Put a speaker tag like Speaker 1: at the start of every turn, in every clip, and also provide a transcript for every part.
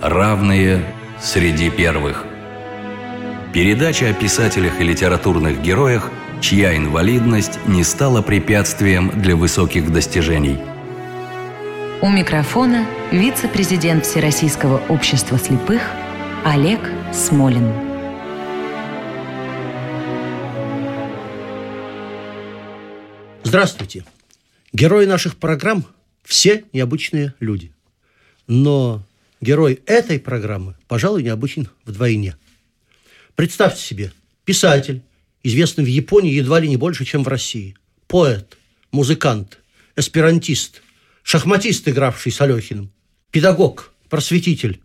Speaker 1: Равные среди первых. Передача о писателях и литературных героях, чья инвалидность не стала препятствием для высоких достижений.
Speaker 2: У микрофона вице-президент Всероссийского общества слепых Олег Смолин.
Speaker 3: Здравствуйте. Герои наших программ – все необычные люди. Но герой этой программы, пожалуй, необычен вдвойне. Представьте себе, писатель, известный в Японии едва ли не больше, чем в России, поэт, музыкант, эсперантист, шахматист, игравший с Алехиным, педагог, просветитель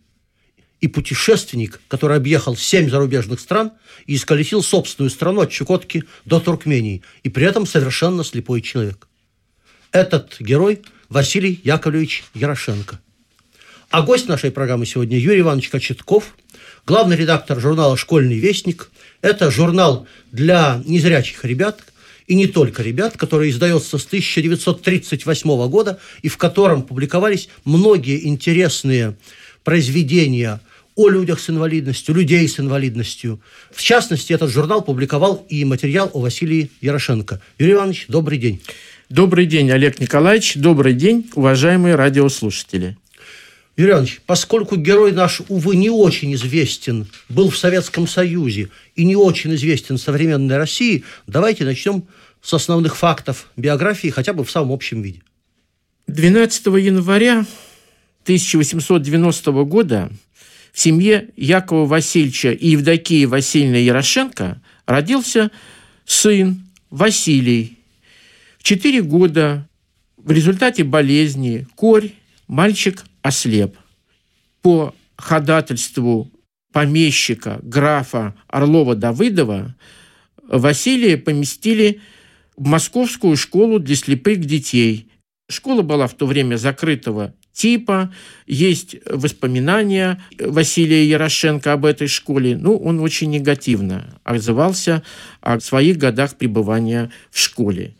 Speaker 3: и путешественник, который объехал семь зарубежных стран и исколесил собственную страну от Чукотки до Туркмении, и при этом совершенно слепой человек. Этот герой Василий Яковлевич Ярошенко. А гость нашей программы сегодня Юрий Иванович Кочетков, главный редактор журнала «Школьный вестник». Это журнал для незрячих ребят, и не только ребят, который издается с 1938 года и в котором публиковались многие интересные произведения о людях с инвалидностью, людей с инвалидностью. В частности, этот журнал публиковал и материал о Василии Ярошенко. Юрий Иванович, добрый день.
Speaker 4: Добрый день, Олег Николаевич. Добрый день, уважаемые радиослушатели.
Speaker 3: Юрий Иванович, поскольку герой наш, увы, не очень известен, был в Советском Союзе и не очень известен в современной России, давайте начнем с основных фактов биографии, хотя бы в самом общем виде.
Speaker 4: 12 января 1890 года в семье Якова Васильевича и Евдокии Васильевны Ярошенко родился сын Василий. В четыре года в результате болезни корь мальчик ослеп. По ходатайству помещика графа Орлова-Давыдова Василия поместили в Московскую школу для слепых детей. Школа была в то время закрытого типа. Есть воспоминания Василия Ярошенко об этой школе. Ну, он очень негативно отзывался о своих годах пребывания в школе.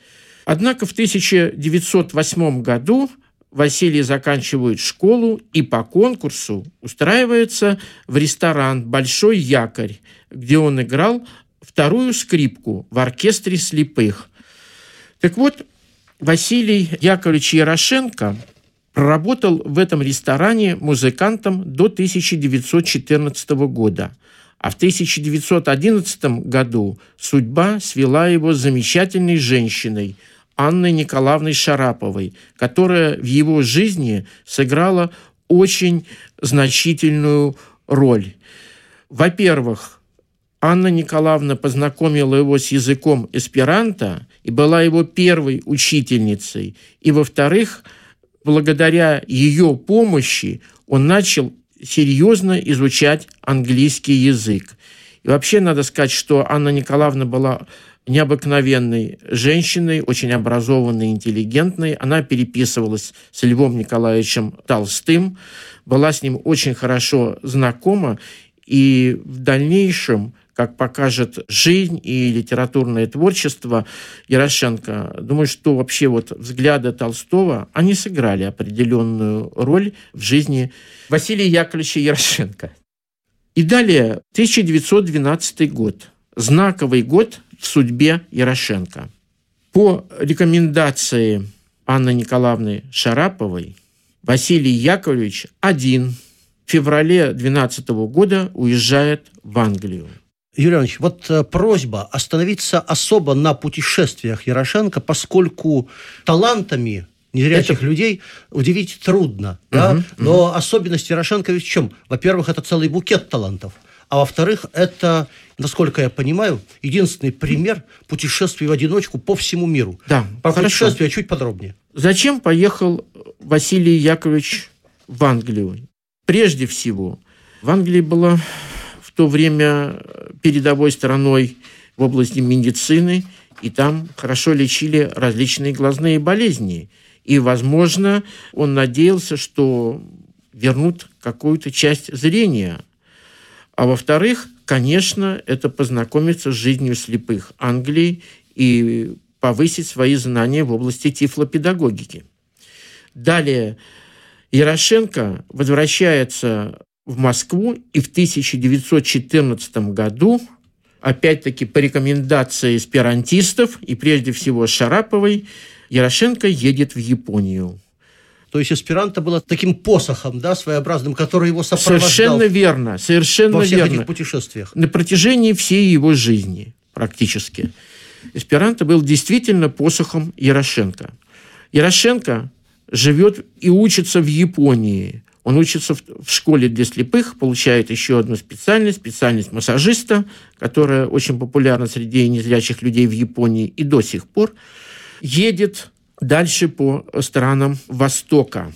Speaker 4: Однако в 1908 году Василий заканчивает школу и по конкурсу устраивается в ресторан «Большой якорь», где он играл вторую скрипку в оркестре слепых. Так вот, Василий Яковлевич Ярошенко проработал в этом ресторане музыкантом до 1914 года, а в 1911 году судьба свела его с замечательной женщиной – Анной Николаевной Шараповой, которая в его жизни сыграла очень значительную роль. Во-первых, Анна Николаевна познакомила его с языком эсперанто и была его первой учительницей. И, во-вторых, благодаря ее помощи он начал серьезно изучать английский язык. И вообще надо сказать, что Анна Николаевна была необыкновенной женщиной, очень образованной, интеллигентной. Она переписывалась с Львом Николаевичем Толстым, была с ним очень хорошо знакома, и в дальнейшем, как покажет жизнь и литературное творчество Ярошенко, думаю, что вообще вот взгляды Толстого, они сыграли определенную роль в жизни Василия Яковлевича Ярошенко. И далее, 1912 год. Знаковый год в судьбе Ярошенко. По рекомендации Анны Николаевны Шараповой Василий Яковлевич один в феврале 2012 года уезжает в Англию.
Speaker 3: Юрий Иванович, вот э, просьба остановиться особо на путешествиях Ярошенко, поскольку талантами незрячих это... людей удивить трудно. Угу, да? Но угу. особенность Ярошенко ведь в чем? Во-первых, это целый букет талантов. А во-вторых, это, насколько я понимаю, единственный пример путешествий в одиночку по всему миру.
Speaker 4: Да,
Speaker 3: Про хорошо. путешествие чуть подробнее.
Speaker 4: Зачем поехал Василий Яковлевич в Англию? Прежде всего, в Англии была в то время передовой стороной в области медицины, и там хорошо лечили различные глазные болезни. И, возможно, он надеялся, что вернут какую-то часть зрения – а во-вторых, конечно, это познакомиться с жизнью слепых Англии и повысить свои знания в области тифлопедагогики. Далее Ярошенко возвращается в Москву и в 1914 году, опять-таки по рекомендации эсперантистов и прежде всего Шараповой, Ярошенко едет в Японию.
Speaker 3: То есть эсперанто было таким посохом, да, своеобразным, который его сопровождал.
Speaker 4: Совершенно верно, совершенно
Speaker 3: во всех
Speaker 4: верно.
Speaker 3: этих путешествиях.
Speaker 4: На протяжении всей его жизни практически. Эсперанто был действительно посохом Ярошенко. Ярошенко живет и учится в Японии. Он учится в, в школе для слепых, получает еще одну специальность, специальность массажиста, которая очень популярна среди незрячих людей в Японии и до сих пор. Едет дальше по странам Востока.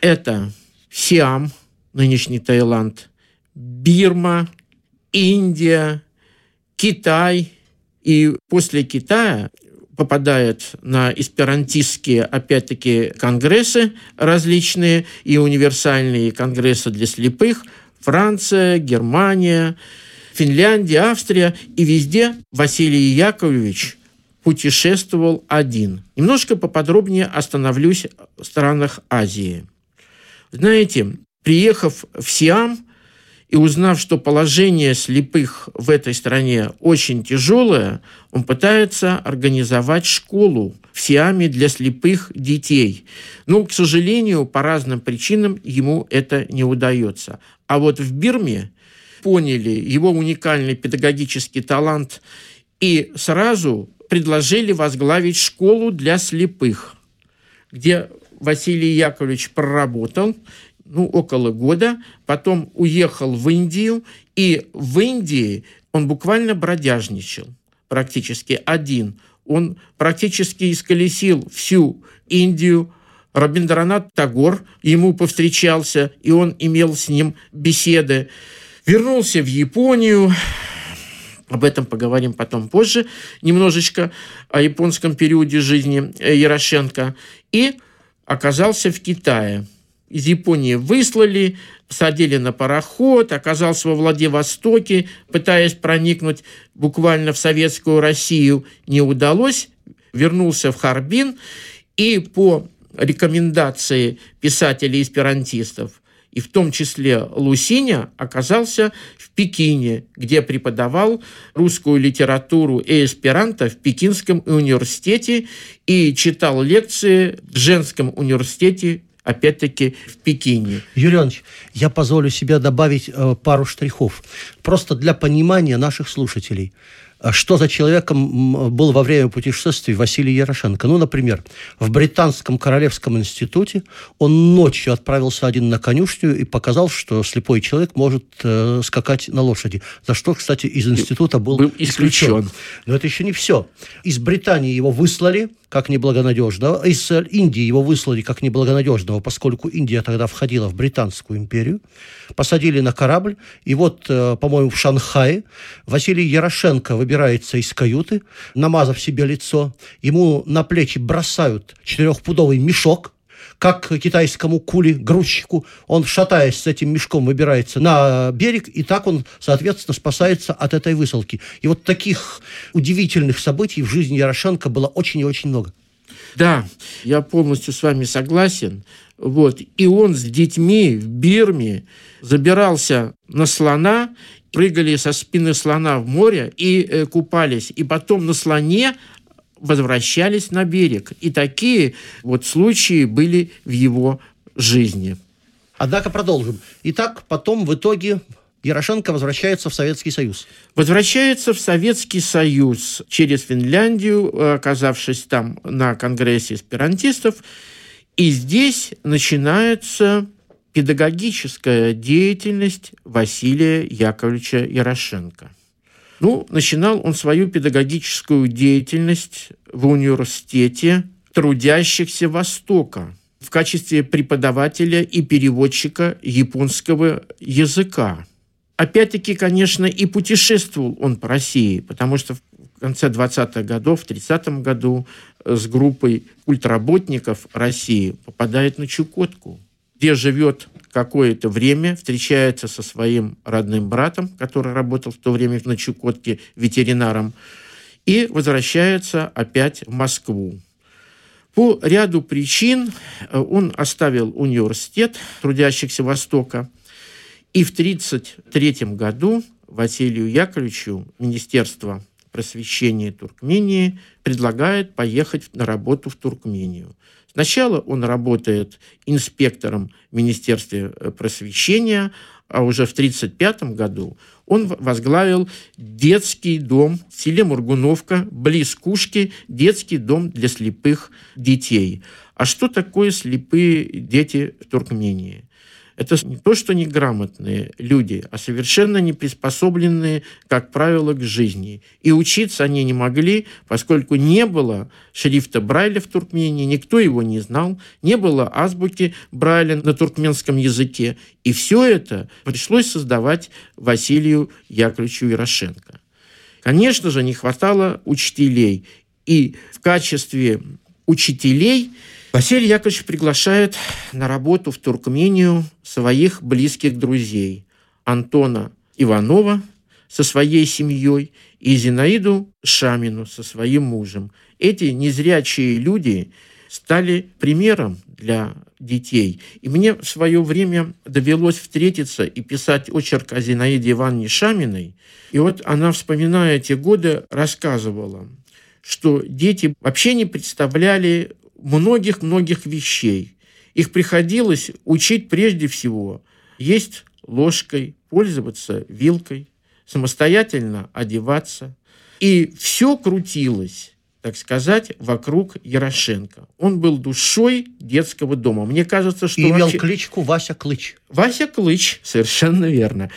Speaker 4: Это Сиам, нынешний Таиланд, Бирма, Индия, Китай. И после Китая попадает на эсперантистские, опять-таки, конгрессы различные и универсальные конгрессы для слепых. Франция, Германия, Финляндия, Австрия. И везде Василий Яковлевич путешествовал один. Немножко поподробнее остановлюсь в странах Азии. Знаете, приехав в Сиам и узнав, что положение слепых в этой стране очень тяжелое, он пытается организовать школу в Сиаме для слепых детей. Но, к сожалению, по разным причинам ему это не удается. А вот в Бирме поняли его уникальный педагогический талант и сразу предложили возглавить школу для слепых, где Василий Яковлевич проработал ну, около года, потом уехал в Индию, и в Индии он буквально бродяжничал практически один. Он практически исколесил всю Индию, Рабиндранат Тагор ему повстречался, и он имел с ним беседы. Вернулся в Японию, об этом поговорим потом позже, немножечко о японском периоде жизни э, Ярошенко. И оказался в Китае. Из Японии выслали, садили на пароход, оказался во Владивостоке, пытаясь проникнуть буквально в советскую Россию, не удалось, вернулся в Харбин и по рекомендации писателей-эсперантистов и в том числе Лусиня, оказался в Пекине, где преподавал русскую литературу и эсперанто в Пекинском университете и читал лекции в женском университете опять-таки в Пекине.
Speaker 3: Юрий Иванович, я позволю себе добавить э, пару штрихов. Просто для понимания наших слушателей – что за человеком был во время путешествий Василий Ярошенко. Ну, например, в Британском Королевском институте он ночью отправился один на конюшню и показал, что слепой человек может э, скакать на лошади. За что, кстати, из института был,
Speaker 4: был исключен. исключен.
Speaker 3: Но это еще не все. Из Британии его выслали как неблагонадежного. Из Индии его выслали как неблагонадежного, поскольку Индия тогда входила в Британскую империю. Посадили на корабль. И вот, э, по-моему, в Шанхае Василий Ярошенко выбирается из каюты, намазав себе лицо. Ему на плечи бросают четырехпудовый мешок, как китайскому кули, грузчику. Он, шатаясь с этим мешком, выбирается на берег, и так он, соответственно, спасается от этой высылки. И вот таких удивительных событий в жизни Ярошенко было очень и очень много.
Speaker 4: Да, я полностью с вами согласен. Вот. И он с детьми в Бирме забирался на слона, прыгали со спины слона в море и э, купались. И потом на слоне возвращались на берег. И такие вот случаи были в его жизни.
Speaker 3: Однако продолжим. Итак, потом в итоге Ярошенко возвращается в Советский Союз.
Speaker 4: Возвращается в Советский Союз через Финляндию, оказавшись там на Конгрессе эсперантистов. И здесь начинается педагогическая деятельность Василия Яковлевича Ярошенко – ну, начинал он свою педагогическую деятельность в университете трудящихся Востока в качестве преподавателя и переводчика японского языка. Опять-таки, конечно, и путешествовал он по России, потому что в конце 20-х годов, в 30-м году с группой культработников России попадает на Чукотку, где живет какое-то время встречается со своим родным братом, который работал в то время на Чукотке ветеринаром, и возвращается опять в Москву. По ряду причин э, он оставил университет трудящихся Востока И в 1933 году Василию Яковлевичу Министерство просвещения Туркмении предлагает поехать на работу в Туркмению. Сначала он работает инспектором в Министерстве просвещения, а уже в 1935 году он возглавил детский дом в селе Мургуновка, близ Кушки, детский дом для слепых детей. А что такое слепые дети в Туркмении? Это не то, что неграмотные люди, а совершенно не приспособленные, как правило, к жизни. И учиться они не могли, поскольку не было шрифта Брайля в Туркмении, никто его не знал, не было азбуки Брайля на туркменском языке. И все это пришлось создавать Василию Яковлевичу Ярошенко. Конечно же, не хватало учителей. И в качестве учителей – Василий Яковлевич приглашает на работу в Туркмению своих близких друзей Антона Иванова со своей семьей и Зинаиду Шамину со своим мужем. Эти незрячие люди стали примером для детей. И мне в свое время довелось встретиться и писать очерк о Зинаиде Ивановне Шаминой. И вот она, вспоминая эти годы, рассказывала, что дети вообще не представляли многих-многих вещей. Их приходилось учить прежде всего есть ложкой, пользоваться вилкой, самостоятельно одеваться. И все крутилось, так сказать, вокруг Ярошенко. Он был душой детского дома. Мне кажется, что...
Speaker 3: И имел вообще... кличку Вася Клыч.
Speaker 4: Вася Клыч, совершенно верно.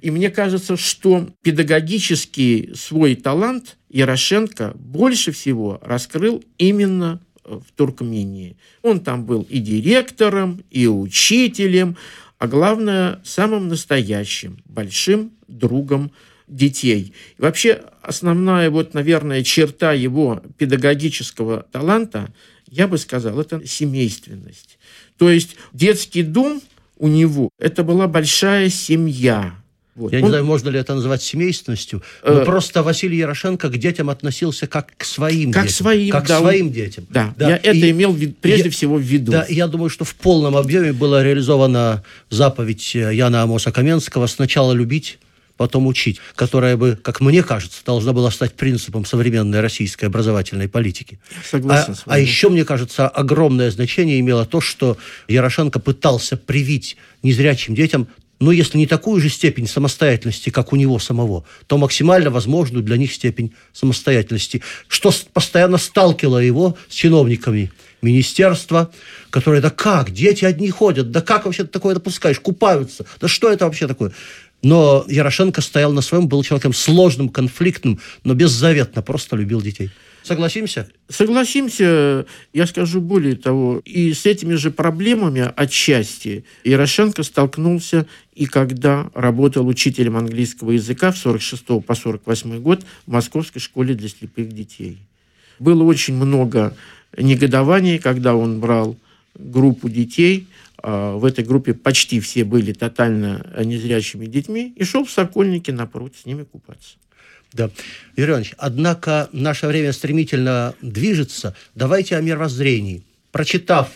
Speaker 4: И мне кажется, что педагогический свой талант Ярошенко больше всего раскрыл именно в Туркмении. Он там был и директором, и учителем, а главное, самым настоящим, большим другом детей. И вообще основная, вот, наверное, черта его педагогического таланта, я бы сказал, это семейственность. То есть детский дом у него – это была большая семья –
Speaker 3: вот. Я Он... не знаю, можно ли это назвать семейственностью, но э... просто Василий Ярошенко к детям относился как к своим
Speaker 4: как
Speaker 3: детям.
Speaker 4: Своим,
Speaker 3: как
Speaker 4: да,
Speaker 3: своим детям.
Speaker 4: Да, да. я и... это имел прежде я... всего в виду.
Speaker 3: Да, я думаю, что в полном объеме была реализована заповедь э, Яна Амоса Каменского «Сначала любить, потом учить», которая бы, как мне кажется, должна была стать принципом современной российской образовательной политики.
Speaker 4: Согласен
Speaker 3: а, с вами. А еще, мне кажется, огромное значение имело то, что Ярошенко пытался привить незрячим детям но если не такую же степень самостоятельности, как у него самого, то максимально возможную для них степень самостоятельности, что постоянно сталкивало его с чиновниками министерства, которые, да как, дети одни ходят, да как вообще такое допускаешь, купаются, да что это вообще такое? Но Ярошенко стоял на своем, был человеком сложным, конфликтным, но беззаветно просто любил детей. Согласимся?
Speaker 4: Согласимся, я скажу более того. И с этими же проблемами отчасти Ярошенко столкнулся и когда работал учителем английского языка в 46 по 48 год в Московской школе для слепых детей. Было очень много негодований, когда он брал группу детей, а в этой группе почти все были тотально незрячими детьми, и шел в Сокольники напротив с ними купаться.
Speaker 3: Да. Юрий Иванович, однако наше время стремительно движется. Давайте о мировоззрении. Прочитав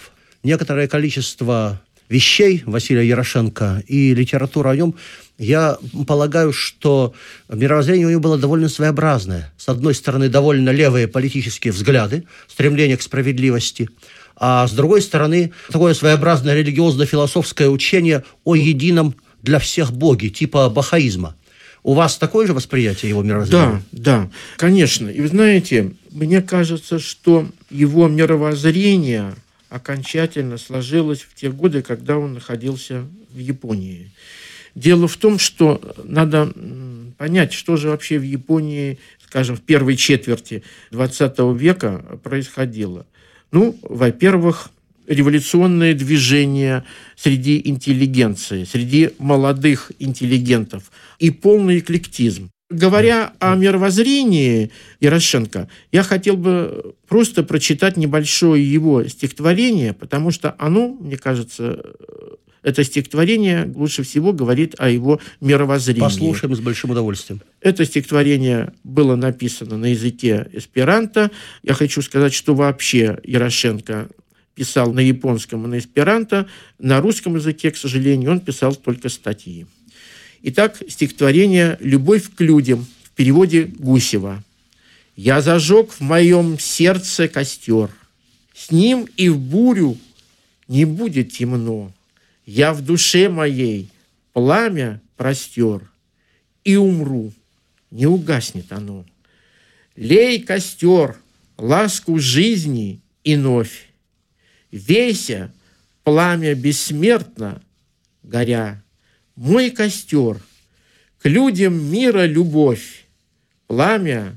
Speaker 3: некоторое количество вещей Василия Ярошенко и литературу о нем, я полагаю, что мировоззрение у него было довольно своеобразное. С одной стороны, довольно левые политические взгляды, стремление к справедливости, а с другой стороны, такое своеобразное религиозно-философское учение о едином для всех боге, типа бахаизма – у вас такое же восприятие его мировоззрения?
Speaker 4: Да, да, конечно. И вы знаете, мне кажется, что его мировоззрение окончательно сложилось в те годы, когда он находился в Японии. Дело в том, что надо понять, что же вообще в Японии, скажем, в первой четверти XX века происходило. Ну, во-первых, революционное движение среди интеллигенции, среди молодых интеллигентов и полный эклектизм. Говоря о мировоззрении Ярошенко, я хотел бы просто прочитать небольшое его стихотворение, потому что оно, мне кажется, это стихотворение лучше всего говорит о его мировоззрении.
Speaker 3: Послушаем с большим удовольствием.
Speaker 4: Это стихотворение было написано на языке эсперанто. Я хочу сказать, что вообще Ярошенко писал на японском и на эсперанто. На русском языке, к сожалению, он писал только статьи. Итак, стихотворение «Любовь к людям» в переводе Гусева. «Я зажег в моем сердце костер, с ним и в бурю не будет темно. Я в душе моей пламя простер и умру, не угаснет оно. Лей костер, ласку жизни и новь. Веся, пламя бессмертно, горя, мой костер, к людям мира любовь, пламя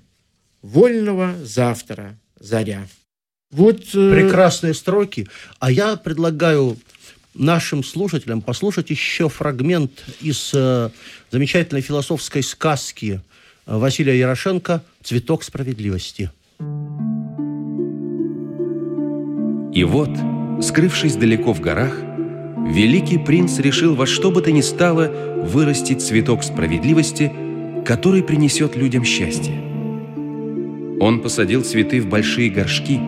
Speaker 4: вольного завтра заря.
Speaker 3: Вот э, прекрасные строки. А я предлагаю нашим слушателям послушать еще фрагмент из э, замечательной философской сказки э, Василия Ярошенко «Цветок справедливости».
Speaker 1: И вот, скрывшись далеко в горах, великий принц решил во что бы то ни стало вырастить цветок справедливости, который принесет людям счастье. Он посадил цветы в большие горшки,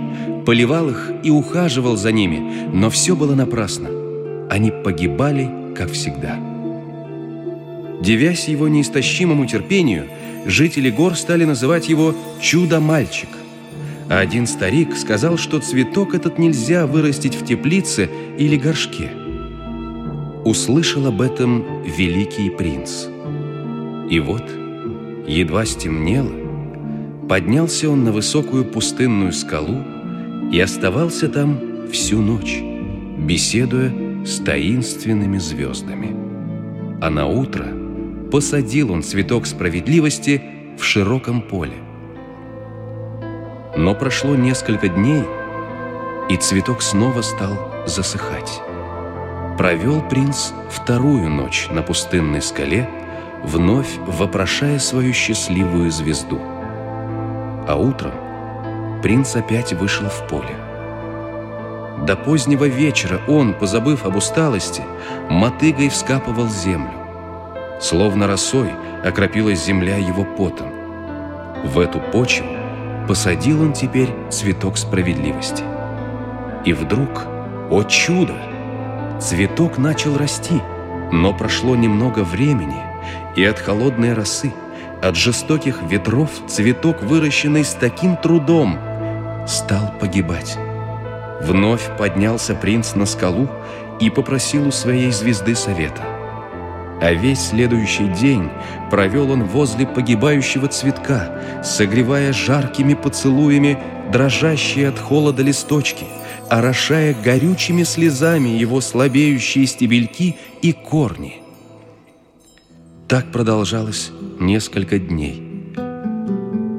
Speaker 1: поливал их и ухаживал за ними, но все было напрасно. Они погибали, как всегда. Девясь его неистощимому терпению, жители гор стали называть его «чудо-мальчик». А один старик сказал, что цветок этот нельзя вырастить в теплице или горшке. Услышал об этом великий принц. И вот, едва стемнело, поднялся он на высокую пустынную скалу и оставался там всю ночь, беседуя с таинственными звездами. А на утро посадил он цветок справедливости в широком поле. Но прошло несколько дней, и цветок снова стал засыхать. Провел принц вторую ночь на пустынной скале, вновь вопрошая свою счастливую звезду. А утром принц опять вышел в поле. До позднего вечера он, позабыв об усталости, мотыгой вскапывал землю. Словно росой окропилась земля его потом. В эту почву посадил он теперь цветок справедливости. И вдруг, о чудо, цветок начал расти, но прошло немного времени, и от холодной росы, от жестоких ветров цветок, выращенный с таким трудом, стал погибать. Вновь поднялся принц на скалу и попросил у своей звезды совета. А весь следующий день провел он возле погибающего цветка, согревая жаркими поцелуями дрожащие от холода листочки, орошая горючими слезами его слабеющие стебельки и корни. Так продолжалось несколько дней.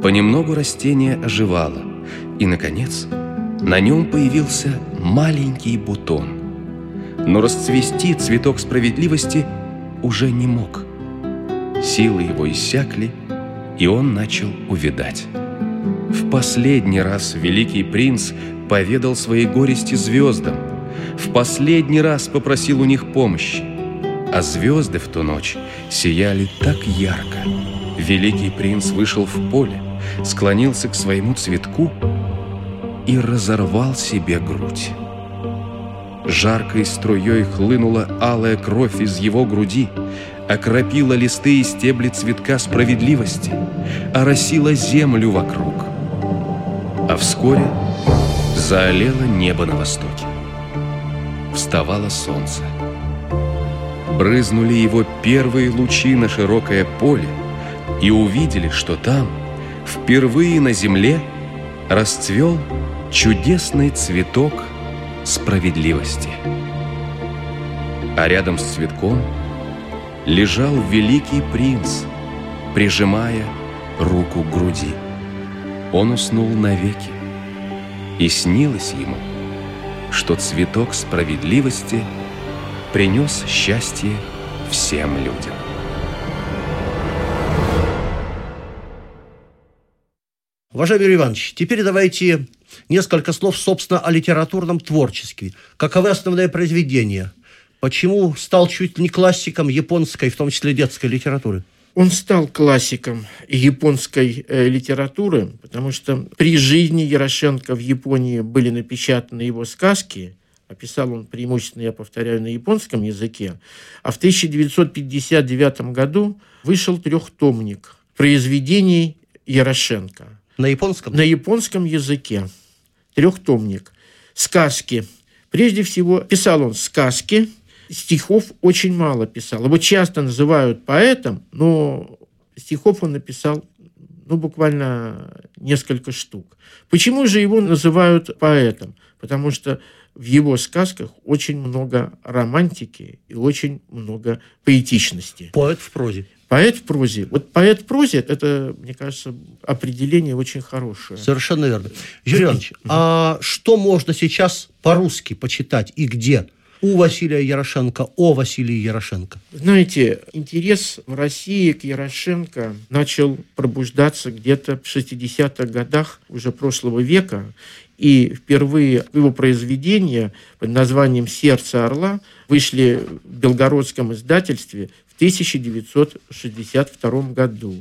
Speaker 1: Понемногу растение оживало, и, наконец, на нем появился маленький бутон. Но расцвести цветок справедливости уже не мог. Силы его иссякли, и он начал увидать. В последний раз великий принц поведал своей горести звездам, в последний раз попросил у них помощи. А звезды в ту ночь сияли так ярко. Великий принц вышел в поле, склонился к своему цветку и разорвал себе грудь. Жаркой струей хлынула алая кровь из его груди, окропила листы и стебли цветка справедливости, оросила землю вокруг. А вскоре заолело небо на востоке. Вставало солнце. Брызнули его первые лучи на широкое поле и увидели, что там, впервые на земле, расцвел чудесный цветок справедливости. А рядом с цветком лежал великий принц, прижимая руку к груди. Он уснул навеки, и снилось ему, что цветок справедливости принес счастье всем людям.
Speaker 3: Уважаемый Юрий Иванович, теперь давайте несколько слов, собственно, о литературном творчестве. Каковы основные произведения? Почему стал чуть ли не классиком японской, в том числе детской литературы?
Speaker 4: Он стал классиком японской э, литературы, потому что при жизни Ярошенко в Японии были напечатаны его сказки, а писал он преимущественно, я повторяю, на японском языке. А в 1959 году вышел трехтомник произведений Ярошенко.
Speaker 3: На японском?
Speaker 4: На японском языке. Трехтомник. Сказки. Прежде всего, писал он сказки, стихов очень мало писал. Его часто называют поэтом, но стихов он написал ну, буквально несколько штук. Почему же его называют поэтом? Потому что в его сказках очень много романтики и очень много поэтичности.
Speaker 3: Поэт в прозе.
Speaker 4: Поэт в прозе. Вот поэт в прозе, это, мне кажется, определение очень хорошее.
Speaker 3: Совершенно верно. Юрий Иванович, а что можно сейчас по-русски почитать и где? у Василия Ярошенко, о Василии Ярошенко?
Speaker 4: Знаете, интерес в России к Ярошенко начал пробуждаться где-то в 60-х годах уже прошлого века. И впервые его произведения под названием «Сердце орла» вышли в белгородском издательстве в 1962 году.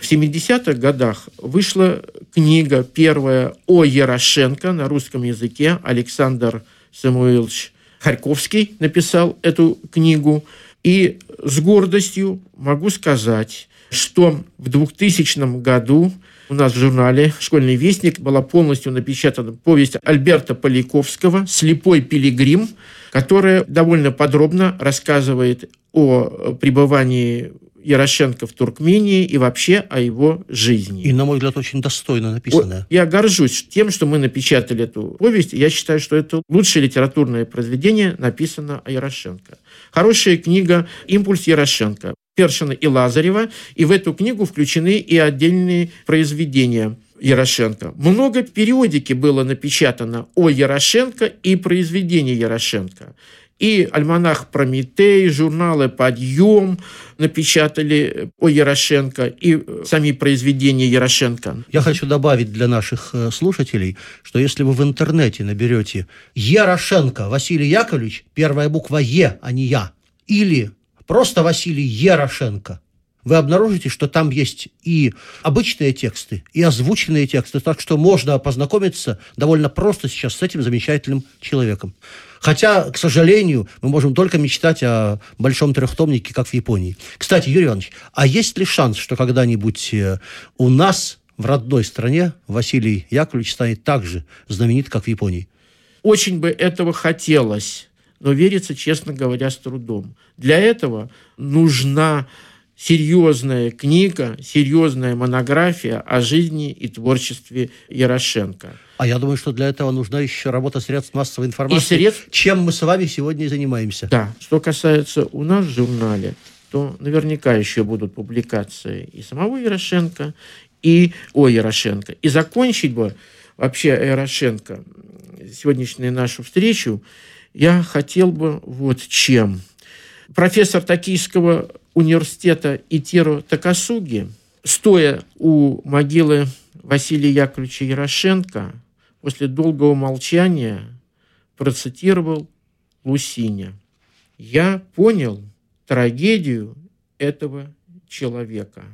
Speaker 4: В 70-х годах вышла книга первая о Ярошенко на русском языке. Александр Самуилович Харьковский написал эту книгу. И с гордостью могу сказать, что в 2000 году у нас в журнале «Школьный вестник» была полностью напечатана повесть Альберта Поляковского «Слепой пилигрим», которая довольно подробно рассказывает о пребывании Ярошенко в Туркмении и вообще о его жизни.
Speaker 3: И, на мой взгляд, очень достойно написанное.
Speaker 4: Я горжусь тем, что мы напечатали эту повесть. Я считаю, что это лучшее литературное произведение написано о Ярошенко. Хорошая книга «Импульс Ярошенко». Першина и Лазарева, и в эту книгу включены и отдельные произведения Ярошенко. Много периодики было напечатано о Ярошенко и произведении Ярошенко и альманах «Прометей», журналы «Подъем» напечатали о Ярошенко и сами произведения Ярошенко.
Speaker 3: Я хочу добавить для наших э, слушателей, что если вы в интернете наберете «Ярошенко Василий Яковлевич», первая буква «Е», а не «Я», или просто Василий Ярошенко, вы обнаружите, что там есть и обычные тексты, и озвученные тексты, так что можно познакомиться довольно просто сейчас с этим замечательным человеком. Хотя, к сожалению, мы можем только мечтать о большом трехтомнике, как в Японии. Кстати, Юрий Иванович, а есть ли шанс, что когда-нибудь э, у нас в родной стране Василий Яковлевич станет так же знаменит, как в Японии?
Speaker 4: Очень бы этого хотелось, но верится, честно говоря, с трудом. Для этого нужна серьезная книга, серьезная монография о жизни и творчестве Ярошенко.
Speaker 3: А я думаю, что для этого нужна еще работа средств массовой информации, и средств... чем мы с вами сегодня и занимаемся.
Speaker 4: Да. Что касается у нас в журнале, то наверняка еще будут публикации и самого Ярошенко, и о Ярошенко. И закончить бы вообще Ярошенко сегодняшнюю нашу встречу я хотел бы вот чем. Профессор Токийского университета Итиро Такасуги, стоя у могилы Василия Яковлевича Ярошенко, после долгого молчания процитировал Лусиня. «Я понял трагедию этого человека,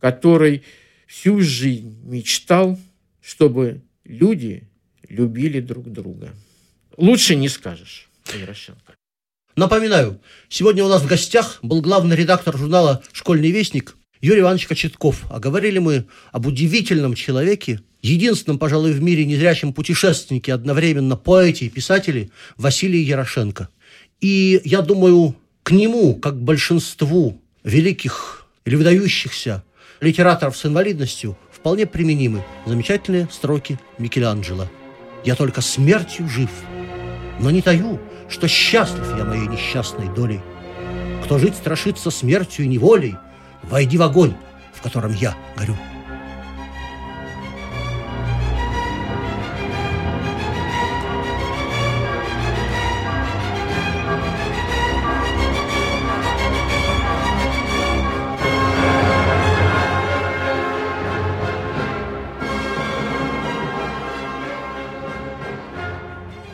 Speaker 4: который всю жизнь мечтал, чтобы люди любили друг друга. Лучше не скажешь, Ярошенко.
Speaker 3: Напоминаю, сегодня у нас в гостях был главный редактор журнала «Школьный вестник» Юрий Иванович Кочетков. А говорили мы об удивительном человеке, единственном, пожалуй, в мире незрячем путешественнике, одновременно поэте и писателе Василии Ярошенко. И я думаю, к нему, как большинству великих или выдающихся литераторов с инвалидностью, вполне применимы замечательные строки Микеланджело. «Я только смертью жив, но не таю, что счастлив я моей несчастной долей. Кто жить страшится смертью и неволей, войди в огонь, в котором я горю.